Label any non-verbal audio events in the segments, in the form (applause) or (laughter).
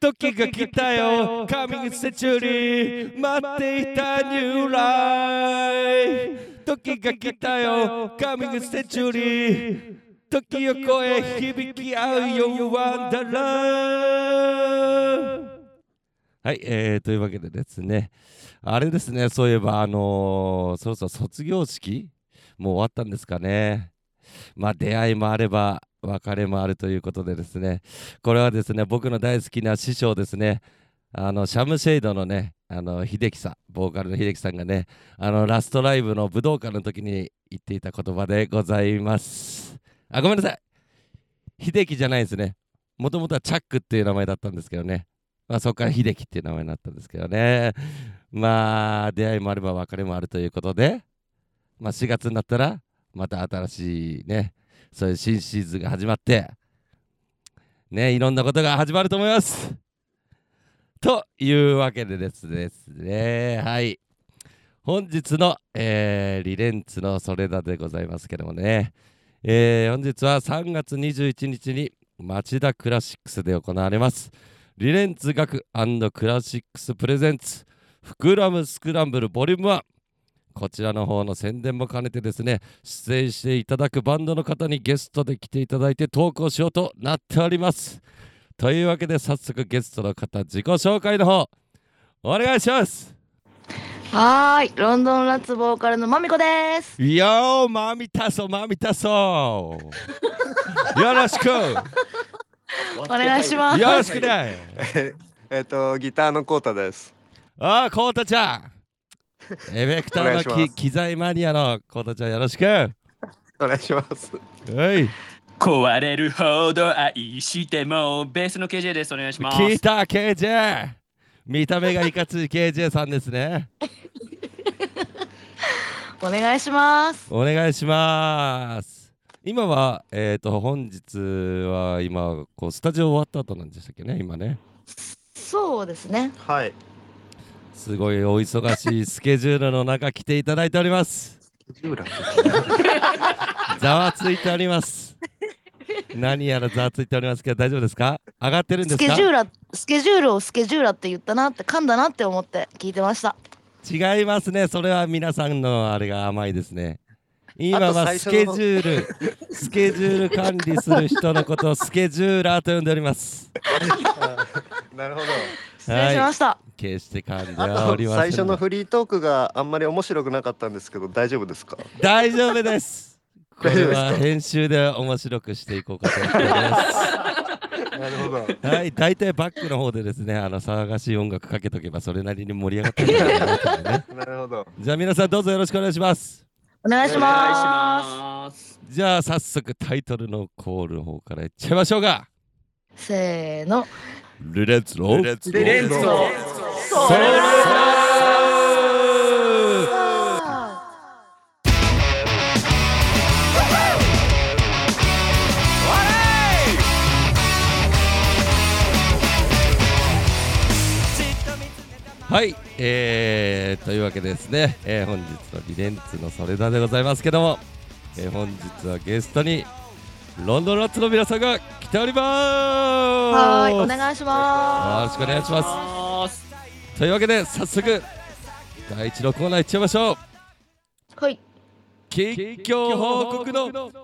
時が来たよ。カミングセチュリー待っていたニューライ時が来たよ。カミングセチュリー時を超え響き合うよワンダラーはい、えー、というわけでですね。あれですねそういえばあのーそろそろ卒業式もう終わったんですかね。まあ出会いもあれば別れもあるということでですねこれはですね僕の大好きな師匠ですね。あのシャムシェイドのねあの秀樹さんボーカルの秀樹さんがねあのラストライブの武道館の時に言っていた言葉でございます。あごめんなさい。秀樹じゃないですね。もともとはチャックっていう名前だったんですけどね。まあそこから秀樹っていう名前になったんですけどね。まあ出会いもあれば別れもあるということでまあ4月になったらまた新しいねそういう新シーズンが始まってねいろんなことが始まると思います。というわけでですねはい。本日の、えーリレンツのそれだでございますけどもね、えー本日は3月21日に町田クラシックスで行われます。リレンツ学クラシックスプレゼンツフクラムスクランブルボリューム1こちらの方の宣伝も兼ねてですね出演していただくバンドの方にゲストで来ていただいて投稿しようとなっておりますというわけで早速ゲストの方自己紹介の方お願いしますはーい、ロンドンラッツボーカルのまみこです。よーマミタソマミタソよろしくお願いします。よろしくねええっとギターのコータです。ああコウタちゃんエフェクターのき機材マニアのコウタちゃんよろしく。お願いします。はい。壊れるほど愛してもベースの KJ です。お願いします。聞いた KJ 見た目がいかつい KJ さんですね。お願いします。お願いします。今はえっ、と本日は今こうスタジオ終わった後なんでしたっけね今ね。そうですね。はい。すごいお忙しいスケジュールの中来ていただいております。ざわついております。何やらざわついておりますけど大丈夫ですか？上がってるんですか？スケジューラ、スケジュールをスケジューラって言ったなって噛んだなって思って聞いてました。違いますね。それは皆さんのあれが甘いですね。今はスケジュールスケジュール管理する人のことをスケジューラーと呼んでおります。(laughs) なるほど。失礼しました。決して噛んであはおりませんと最初のフリートークがあんまり面白くなかったんですけど大丈夫ですか？大丈夫です (laughs) これは編集で面白くしていこうかと思っております (laughs) なるほど。はい、大体バックの方でですね、あの騒がしい音楽かけとけばそれなりに盛り上がってるかなとね。(laughs) なるほど。じゃあ皆さんどうぞよろしくお願いします。お願いしまますじゃあ早速タイトルのコールの方からいっちゃいましょうか。す。せーの。ルレッツロー。レッツリレンツのそれはい、えー、というわけでですね、えー本日のリレンツのそれだでございますけども、えー本日はゲストにロンドンラッツの皆さんが来ております。はーい、お願いしよまろしくお願いします。すというわけで早速第一のコーナーいっちゃいましょう。す。はい。近況報告のコーナー。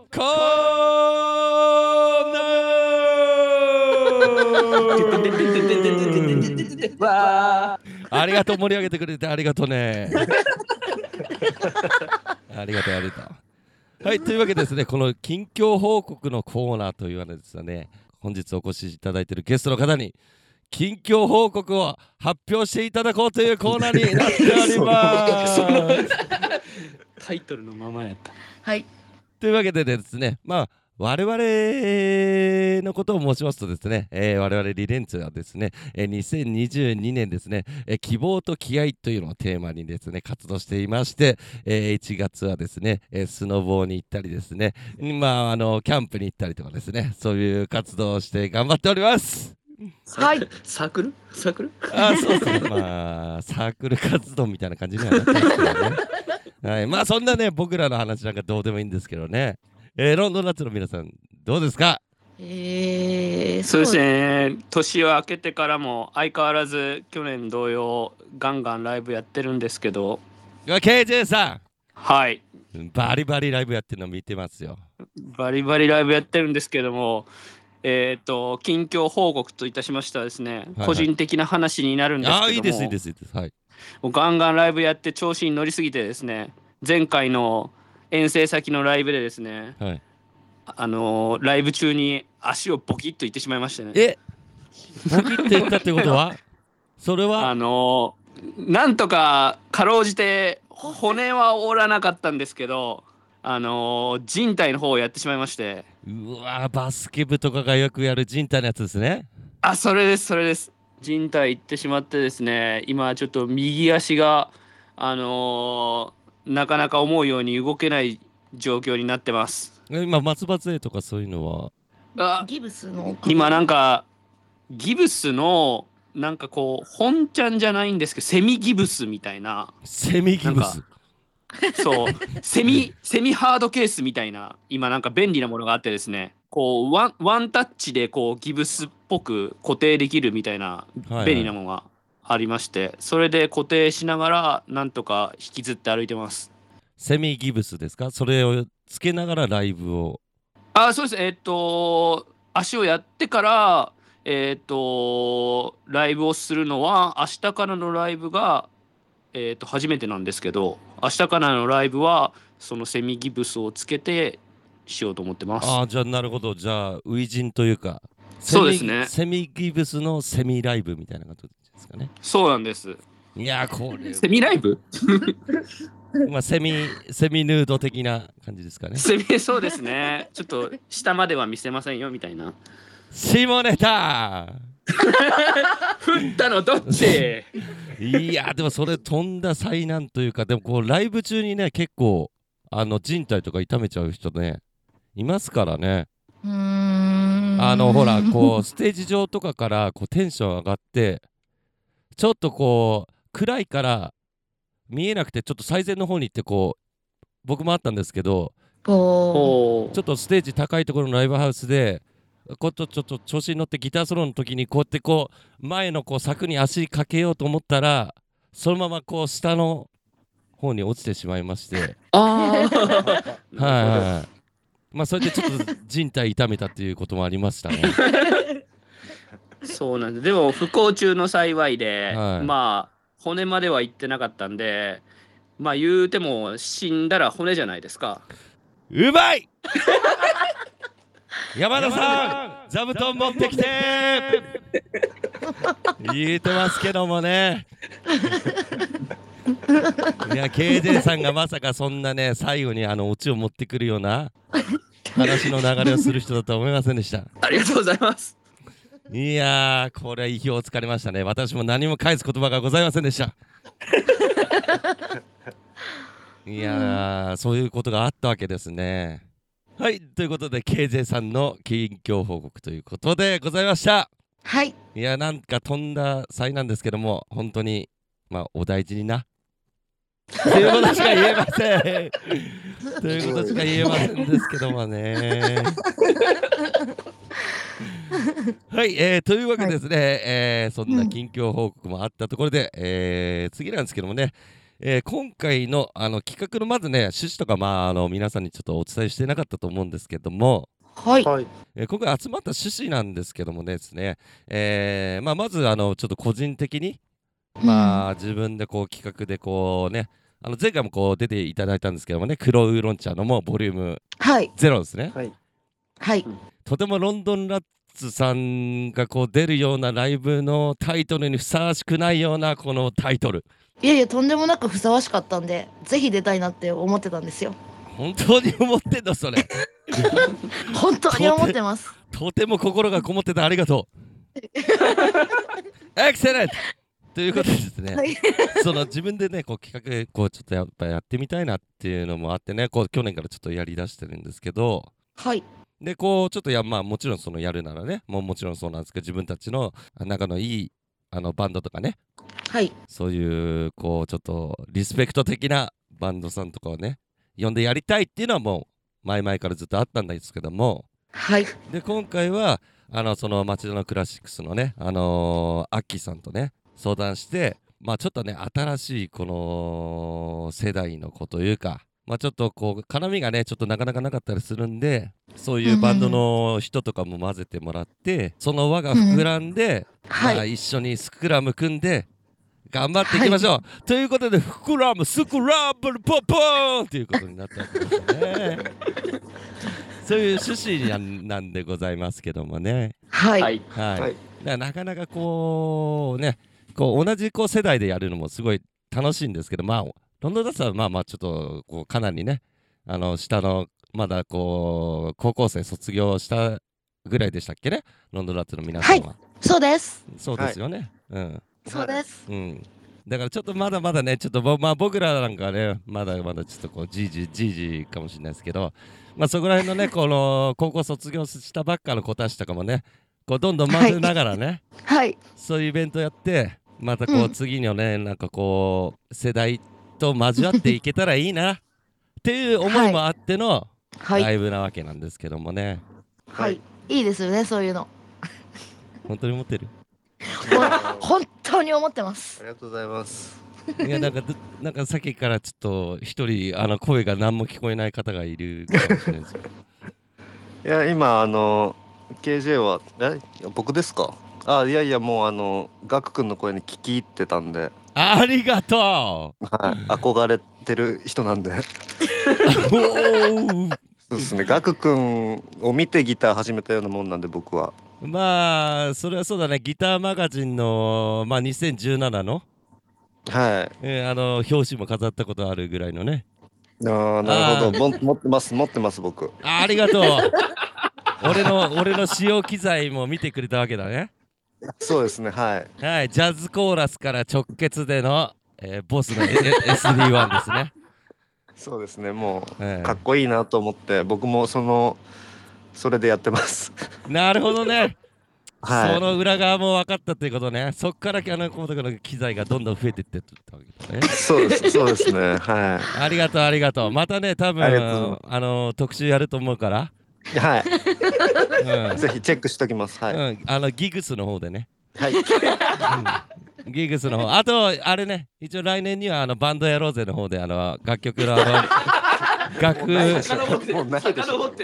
(laughs) わありがとう盛り上げてくれてありがとうね。(laughs) ありがとうありがとうはいというわけでですねこの近況報告のコーナーというわけでですね本日お越しいただいているゲストの方に近況報告を発表していただこうというコーナーになっております (laughs) タイトルのままやったはい。というわけでですね、まあ、我々のことを申しますとですね、えー我々リレンツはですね、えー2022年ですね、えー希望と気合というのをテーマにですね、活動していまして、えー1月はですね、えースノボーに行ったりですね、まあ、あの、キャンプに行ったりとかですね、そういう活動をして頑張っております。はい。サークル？サークル？あそうですね。まあ、サークル活動みたいな感じにはなってますけどね。はい。まあ、そんなね、僕らの話なんかどうでもいいんですけどね。えーロンドンナッツの皆さん、どうですか？えー、そうですね。年を明けてからも相変わらず去年同様ガンガンライブやってるんですけど。KJ さはい。んバリバリライブやってるの見てますよ。バリバリライブやってるんですけどもえっ、と近況報告といたしましてはですね、はい個人的な話になるんですけども。ああいいですいいですいいです。はい。もうガンガンライブやって調子に乗りすぎてですね前回の遠征先のライブでですねはい。あのーライブ中に足をボキッといってしまいましてね。え？ボキって言ったってことは？(laughs) それあはのーなんとかかろうじて骨は折らなかったんですけどあのー人体の方をやってしまいまして。うわバスケ部とかがよくやる人体のやつですね。あそれですそれです。人体行ってしまってですね今ちょっと右足があのーなかなか思うように動けない状況になってます。え今松葉杖とかそういうのは？あギブスの今なんかギブスのなんかこう本ちゃんじゃないんですけどセミギブスみたいな。セミギブス？そう。セミセミハードケースみたいな今なんか便利なものがあってですね。こうワンワンタッチでこうギブスっぽく固定できるみたいな便利なものがありまして、それで固定しながらなんとか引きずって歩いてます。セミギブスですか？それをつけながらライブを？あそうです。えーっと足をやってからえーっとライブをするのは明日からのライブがえーっと初めてなんですけど明日からのライブはそのセミギブスをつけてしようと思ってます。ああじゃあなるほど。じゃあ初陣というかそうですね。セミギブスのセミライブみたいな感じですかね。そうなんです。いやーこれセミライブ？(laughs) まあセミセミヌード的な感じですかね。セミそうですね。ちょっと下までは見せませんよみたいな。下ネタ！(laughs) 振ったのどっち？いやでもそれとんだ災難というかでもこうライブ中にね結構あの人体とか痛めちゃう人ねいますからね。うーん。あのほらこうステージ上とかからこうテンション上がってちょっとこう暗いから見えなくてちょっと最前の方に行ってこう僕もあったんですけどちょっとステージ高いところのライブハウスでこうちょちょっと調子に乗ってギターソロの時にこうやってこう前のこう柵に足かけようと思ったらそのままこう下の方に落ちてしまいまして。はいはい。まあそれでちょっと人体痛めたっていうこともありましたね (laughs) そうなんです。でも不幸中の幸いで、はい。まあ骨までは行ってなかったんでまあ言うても死んだら骨じゃないですか。うまい！(laughs) 山田さん座布団持ってきて！(laughs) 言うてますけどもね。(laughs) いや KJ さんがまさかそんなね最後にあのオチを持ってくるような話の流れをする人だとは思いませんでした。ありがとうございます (laughs) いやーこれは意表をつかれましたね。私も何も返す言葉がございませんでした。(laughs) いやーそういうことがあったわけですね。はいということで KJ さんの近況報告ということでございました。はい。いやなんか飛んだ際なんですけども本当にまあお大事にな。ということしか言えません。(laughs) ということしか言えませんですけどもねはい、えー、というわけでですね、えーそんな近況報告もあったところで、えー次なんですけどもね、えー今回のあの企画のまずね趣旨とかまああの皆さんにちょっとお伝えしてなかったと思うんですけども、はい。はい。えー今回集まった趣旨なんですけどもですね、えーまあ、まずあのちょっと個人的に、まあ、自分でこう企画でこうねあの前回もこう出ていただいたんですけどもね黒ウーロン茶のもうボリュームはい。ゼロですね。はい。はい。とてもロンドンラッツさんがこう出るようなライブのタイトルにふさわしくないようなこのタイトル。いやいやとんでもなくふさわしかったんでぜひ出たいなって思ってたんですよ。本当に思ってんのそれ。(laughs) 本当に思ってます。とても心がこもってたありがとう。(laughs) エクセレント。ということでですね、はい。その自分でねこう企画こうちょっとやっぱやってみたいなっていうのもあってねこう去年からちょっとやりだしてるんですけど。はいでこうちょっとやまあもちろんそのやるならねもうもちろんそうなんですけど自分たちの仲のいいあのバンドとかね。はい。そういうこうちょっとリスペクト的なバンドさんとかをね呼んでやりたいっていうのはもう前々からずっとあったんですけども。はい。で今回はあのその町田のクラシックスのねあのーアッキーさんとね相談してまあちょっとね新しいこの世代の子というかまあちょっとこう絡みがねちょっとなかなかなかったりするんでそういうバンドの人とかも混ぜてもらってその輪が膨らんで、はい。まあ一緒にスクラム組んで頑張っていきましょう、ということでスクラムスクランブルポンポーンっていうことになったわけですね。(laughs) そういう趣旨なんなんでございますけどもね。はい、はい。はい、からなかなかこうねこう同じこう世代でやるのもすごい楽しいんですけどまあロンドンダスはまあまあちょっとこうかなりねあの下のまだこう高校生卒業したぐらいでしたっけね？ロンドンダッツの皆さんは、そうです。そうですよね、うん。そうです。うん。だからちょっとまだまだねちょっとぼまあ僕らなんかねまだまだちょっとこうじいじじいじかもしれないですけどまあそこら辺のね (laughs) この高校卒業したばっかの子たちとかもねこうどんどん混ぜながらね、はい。そういうイベントやってまたこううん。次のね、なんかこう世代と交わっていけたらいいな。(laughs) っていう思いもあってのはい。ライブなわけなんですけどもね、はい。いいですよねそういうの。(laughs) 本当に思ってる？ほ (laughs) 本当に思ってます。ありがとうございます。いやなんかどなんかさっきからちょっと一人あの声が何も聞こえない方がいるかもしれないですよ。いや今あの KJ はえ僕ですか？あいやいやもうあのガク君の声に聞き入ってたんで、ありがとはい、憧れてる人なんで。そうですね。ガク君を見てギター始めたようなもんなんで僕は。まあそれはそうだねギターマガジンの、まあ、2017の、はい。えーあの表紙も飾ったことあるぐらいのねああなるほど。も持ってます持ってます僕。あありがとう俺の (laughs) 俺の使用機材も見てくれたわけだねそうですねはい。はいジャズコーラスから直結での、えーボスの SD1 ですね、そうですねもえうかっこいいなと思って僕もそのそれでやってます。ーなるほどね (laughs) はいその裏側も分かったということね。そっからあのこの機材がどんどん増えていってったわけだね。そうですそうですねは (laughs) ありがとうありがとう。またね多分あの特集やると思うから。いはい。うんぜひチェックしときますはい。うん、あのギグスの方でね。はい。うんギグスの方。あとあれね一応来年にはあのバンドやろうぜの方であの楽曲のあの (laughs) 楽。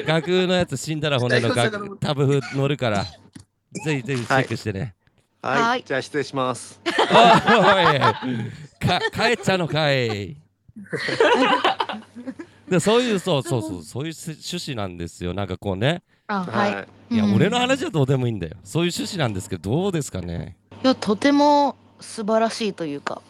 楽のやつ死んだら骨の楽タブ譜乗るから。ぜひぜひチェックしてね。はい。はいじゃあ失礼します。おいか帰っちゃうのかい (laughs) でそういうそうそうそうそういう趣旨なんですよ。なんかこうね。あはい、い。いや、うん。俺の話はどうでもいいんだよ。そういう趣旨なんですけどどうですかね。いやとても素晴らしいというか。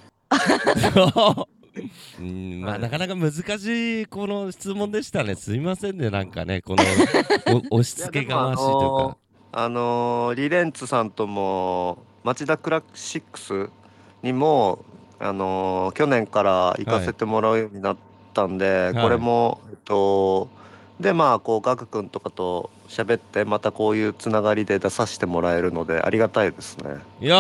うんまあはいなかなか難しいこの質問でしたね。すいませんねなんかね。この (laughs) お押し付けがましいというか。あのーリレンツさんとも町田クラシックスにもあのー去年から行かせてもらうようになったんで、い。これもえっとでまあこうガク君とかと喋ってまたこういうつながりで出させてもらえるのでありがたいですね。いやー、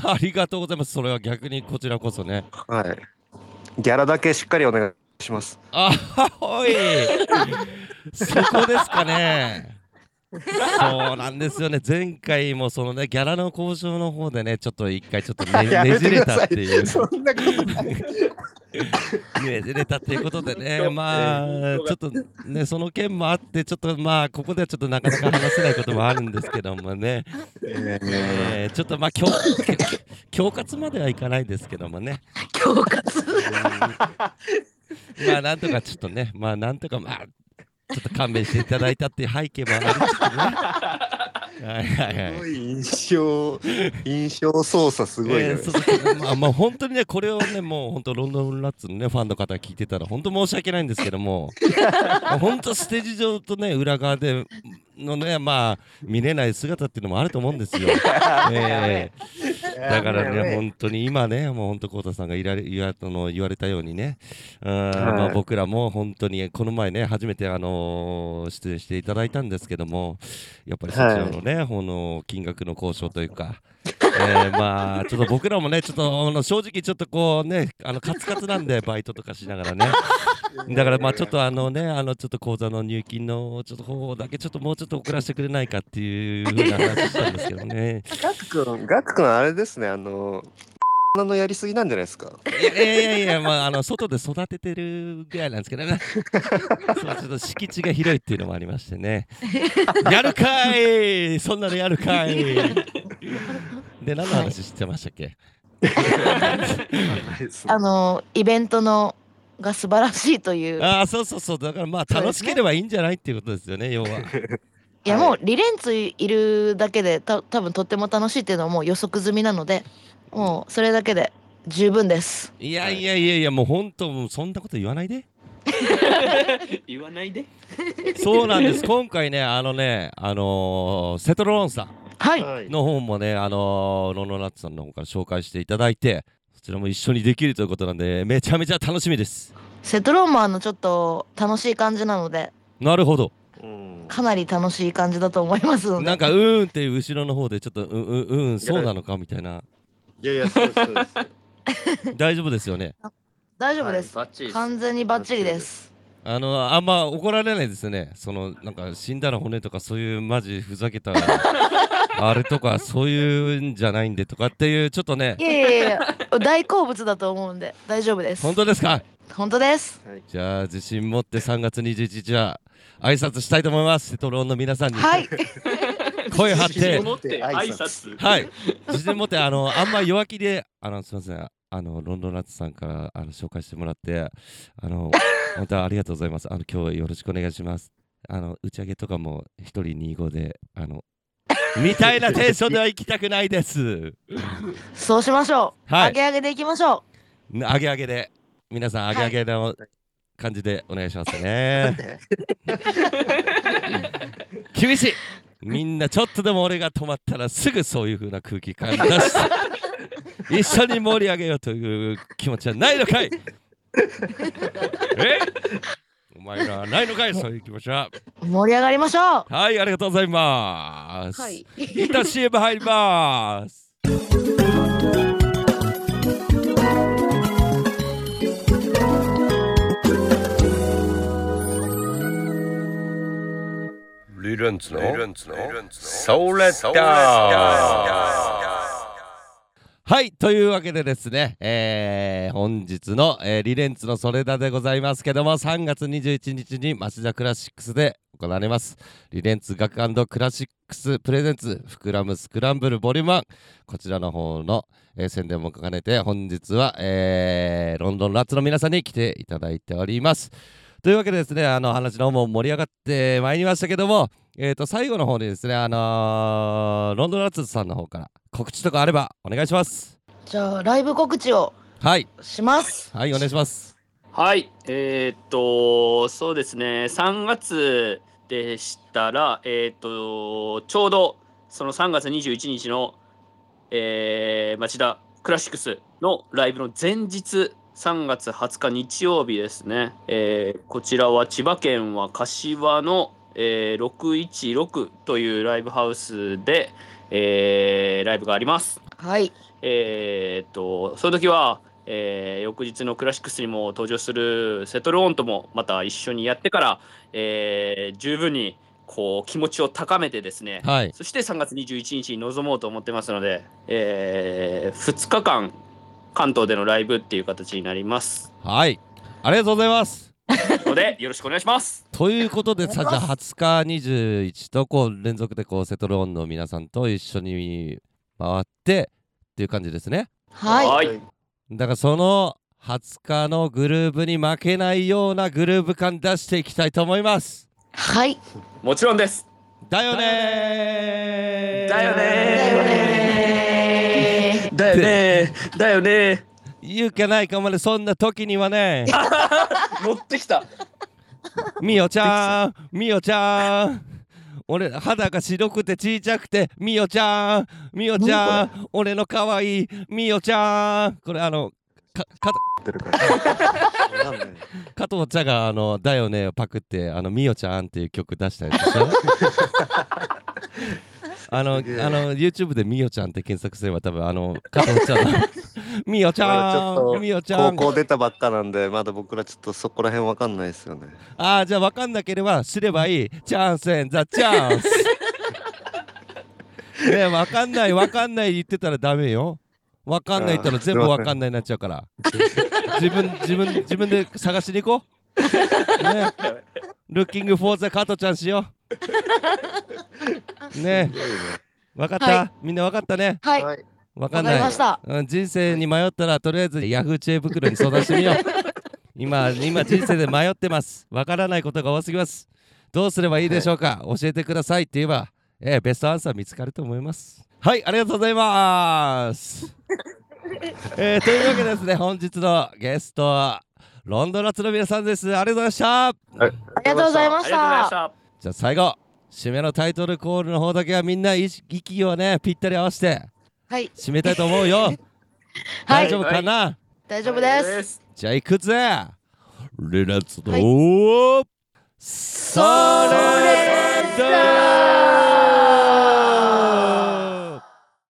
(laughs) ありがとうございます。それは逆にこちらこそね。はい。ギャラだけしっかりお願いします。あおい。(laughs) そこですかね。そうなんですよね。前回もそのねギャラの交渉の方でねちょっと一回ちょっとね (laughs) ねじれたっていう。そんなことない。(laughs) ねじれたっていうことでね。まあちょっとねその件もあってちょっとまあここではちょっとなかなか話せないこともあるんですけどもね、えー。ちょっとまあ恐恐喝まではいかないですけどもね。恐喝まあなんとかちょっとねまあなんとかまあちょっと勘弁していただいたっていう背景もありつつね。はいはいはいすごい印象印象操作すごいね。えーそうそうまあまあ本当にねこれをねもう本当ロンドンラッツのねファンの方が聞いてたら本当申し訳ないんですけども (laughs) 本当ステージ上とね裏側でのねまあ見れない姿っていうのもあると思うんですよ。(laughs) えーだからね本当に今ねもう本当コウタさんがいられ言わあの言われたようにね。うんまあ僕らも本当にこの前ね初めてあの出演していただいたんですけどもやっぱりそちらのね、この金額の交渉というかえー、まあちょっと僕らもねちょっとあの正直ちょっとこうねあのカツカツなんで (laughs) バイトとかしながらね。だからまあちょっとあのねあのちょっと口座の入金のちょっと方だけちょっともうちょっと遅らせてくれないかっていうふうな話したんですけどね。ガク君、ガク君あれですね、あの、のやりすぎなんじゃないですか。いやいやいやまああの外で育ててるぐらいなんですけどね。そうちょっと敷地が広いっていうのもありましてね。やるかい！そんなのやるかいで何の話してましたっけ、(laughs) あのイベントのが素晴らしいという。ああそうそうそう。だからまあ楽しければいいんじゃないっていうことですよね要は。いやもうリレンツいるだけでた多分とっても楽しいっていうのはもう予測済みなのでもうそれだけで十分です。いやいやいやいやもう本当もうそんなこと言わないで。(laughs) 言わないで。そうなんです。今回ねあのねあのーセトロンさんはい、はい。の方もねあのーロンロンナッツさんの方から紹介していただいてそちらも一緒にできるということなんでめちゃめちゃ楽しみです。セトローマンのちょっと楽しい感じなのでなるほど。うんかなり楽しい感じだと思いますのでなんかうーんっていう後ろの方でちょっとうううーんそうなのかみたいないやいや、そうですそうです。(laughs) 大丈夫ですよね。大丈夫です、バッチリです。完全にバッチリですあのあんま怒られないですね。そのなんか死んだら骨とかそういうマジふざけた (laughs) あれとかそういうんじゃないんでとかっていうちょっとね。いやいやいや大好物だと思うんで大丈夫です。本当ですか？本当です。じゃあ自信持って3月21日は挨拶したいと思います。セトロンの皆さんに。はい。声張って。自信を持って挨拶。はい。自信持ってあのあんま弱気であのすみませんあのロンドンラッツさんからあの紹介してもらってあの (laughs) 本当はありがとうございます。あの今日よろしくお願いします。あの打ち上げとかも一人25であの (laughs) みたいなテンションでは行きたくないです。そうしましょう、はい。上げ上げでいきましょ上げ上げで。皆さん上げ上げの感じでお願いしますね、(laughs) 厳しいみんなちょっとでも俺が止まったらすぐそういう風な空気感出して (laughs) 一緒に盛り上げようという気持ちはないのかい？え？お前らはないのかい？そういう気持ちは。う盛り上がりましょう。はいありがとうございます、はい。一旦 CM 入りますリレンツの？ソーレッダはいというわけでですね、えー本日の、えーリレンツのそれだでございますけども3月21日に町田クラシックスで行われます。リレンツ学クラシックスプレゼンツ膨らむスクランブルボリューム1こちらの方の、えー宣伝も兼ねて本日は、えーロンドンラッツの皆さんに来ていただいておりますというわけでですねあの話の方も盛り上がってまいりましたけどもえー、と最後の方にですねあのーロンドンラッツさんの方から告知とかあればお願いします。じゃあライブ告知をはい。します。はいお願いします。はい、えーっと、そうですね、3月でしたら、えーっと、ちょうどその3月21日の、えー町田クラシックスのライブの前日、3月20日日曜日ですね、えーこちらは千葉県は柏の、えー616というライブハウスで、えーライブがあります。はい。えーっとその時は、えー翌日のクラシックスにも登場するセトルオンともまた一緒にやってから、えー十分にこう気持ちを高めてですね、はい。そして3月21日に臨もうと思ってますので、え2日間関東でのライブっていう形になります。はい。ありがとうございます。のでよろしくお願いします。ということでさじゃあ20日21とこう連続でこうセトルオンの皆さんと一緒に回ってっていう感じですねはい。はい。だからその20日のグルーブに負けないようなグルーヴ感出していきたいと思います。はい。もちろんです。だよねー。だよねだよねだよねだよね。言うかないかまでそんな時にはね。(laughs) 持ってきた。みおちゃんみおちゃん。俺肌が白くて小さくてみおちゃんみおちゃん。俺の可愛いみおちゃん。これあのかかってるから。加藤茶があの「だよね」をパクって「あのみおちゃん」っていう曲出したやつでしょ？あの、あの、YouTube でみよちゃんって検索すれば多分、あの、加藤ちゃんの、(laughs) みよちゃんみよちゃん高校出たばっかなんでまだ僕らちょっとそこら辺わかんないですよねああ、じゃあ分かんなければ知ればいい。チャンスエンザチャンス。(laughs) ねえ、分かんない、分かんない言ってたらダメよ。分かんない言ったら全部分かんないになっちゃうから。(laughs) 自分、自分、自分で探しに行こう。ねルッキングフォーザ加藤ちゃんしよう。(laughs) ね。え、分かった、はい。みんな分かったね？はい、はい。分かんない。わかりま。した。うん、人生に迷ったらとりあえずヤフー知恵袋に相談してみよう。(laughs) 今今人生で迷ってます。わからないことが多すぎます。どうすればいいでしょうか、教えてくださいって言えば、えーベストアンサー見つかると思います。はいありがとうございます。(laughs) えーというわけでですね本日のゲストはロンドンラッツの皆さんです。ありがとうございました。ありがとうございありがとうございまたし。た。じゃあ最後締めのタイトルコールの方だけはみんな息をねぴったり合わせてはい、締めたいと思うよ、(laughs) 大丈夫かな、大丈夫です。す。じゃあ行くぜ。レナッツの、はい。それだ